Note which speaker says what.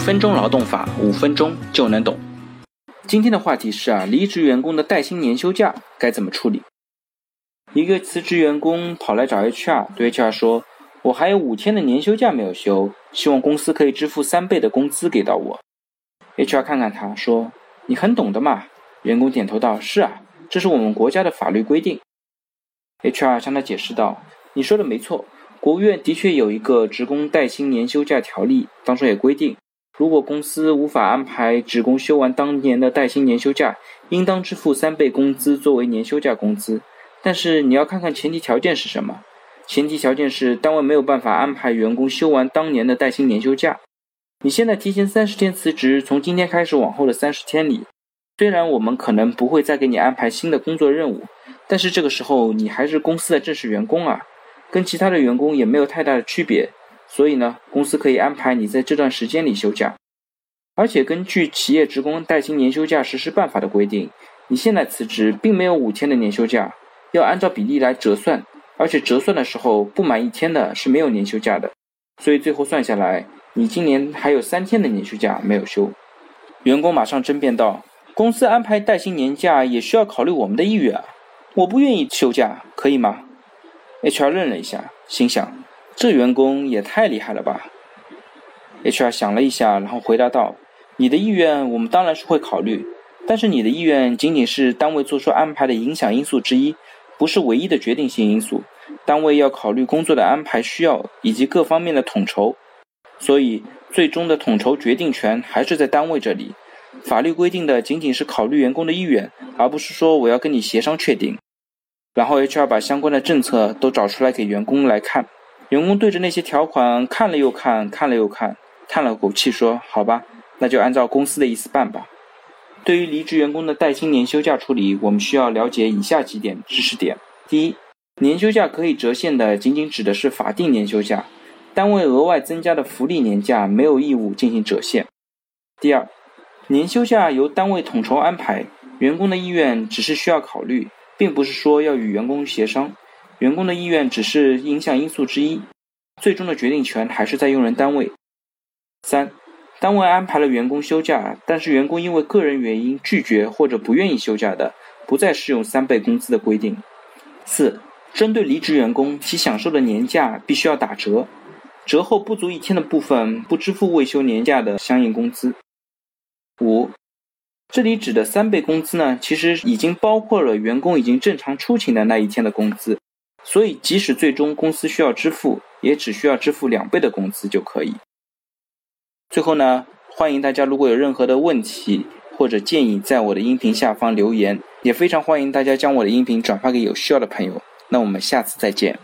Speaker 1: 分钟劳动法，五分钟就能懂。今天的话题是啊，离职员工的带薪年休假该怎么处理？一个辞职员工跑来找 HR，对 HR 说：“我还有五天的年休假没有休，希望公司可以支付三倍的工资给到我。”HR 看看他说：“你很懂的嘛。”员工点头道：“是啊，这是我们国家的法律规定。”HR 向他解释道：“你说的没错。”国务院的确有一个职工带薪年休假条例，当中也规定，如果公司无法安排职工休完当年的带薪年休假，应当支付三倍工资作为年休假工资。但是你要看看前提条件是什么？前提条件是单位没有办法安排员工休完当年的带薪年休假。你现在提前三十天辞职，从今天开始往后的三十天里，虽然我们可能不会再给你安排新的工作任务，但是这个时候你还是公司的正式员工啊。跟其他的员工也没有太大的区别，所以呢，公司可以安排你在这段时间里休假。而且根据企业职工带薪年休假实施办法的规定，你现在辞职并没有五天的年休假，要按照比例来折算，而且折算的时候不满一天的是没有年休假的。所以最后算下来，你今年还有三天的年休假没有休。员工马上争辩道：“公司安排带薪年假也需要考虑我们的意愿啊，我不愿意休假，可以吗？” HR 愣了一下，心想：这员工也太厉害了吧。HR 想了一下，然后回答道：“你的意愿我们当然是会考虑，但是你的意愿仅仅是单位做出安排的影响因素之一，不是唯一的决定性因素。单位要考虑工作的安排需要以及各方面的统筹，所以最终的统筹决定权还是在单位这里。法律规定的仅仅是考虑员工的意愿，而不是说我要跟你协商确定。”然后 HR 把相关的政策都找出来给员工来看，员工对着那些条款看了又看，看了又看，叹了口气说：“好吧，那就按照公司的意思办吧。”对于离职员工的带薪年休假处理，我们需要了解以下几点知识点：第一，年休假可以折现的仅仅指的是法定年休假，单位额外增加的福利年假没有义务进行折现；第二，年休假由单位统筹安排，员工的意愿只是需要考虑。并不是说要与员工协商，员工的意愿只是影响因素之一，最终的决定权还是在用人单位。三，单位安排了员工休假，但是员工因为个人原因拒绝或者不愿意休假的，不再适用三倍工资的规定。四，针对离职员工，其享受的年假必须要打折，折后不足一天的部分不支付未休年假的相应工资。五。这里指的三倍工资呢，其实已经包括了员工已经正常出勤的那一天的工资，所以即使最终公司需要支付，也只需要支付两倍的工资就可以。最后呢，欢迎大家如果有任何的问题或者建议，在我的音频下方留言，也非常欢迎大家将我的音频转发给有需要的朋友。那我们下次再见。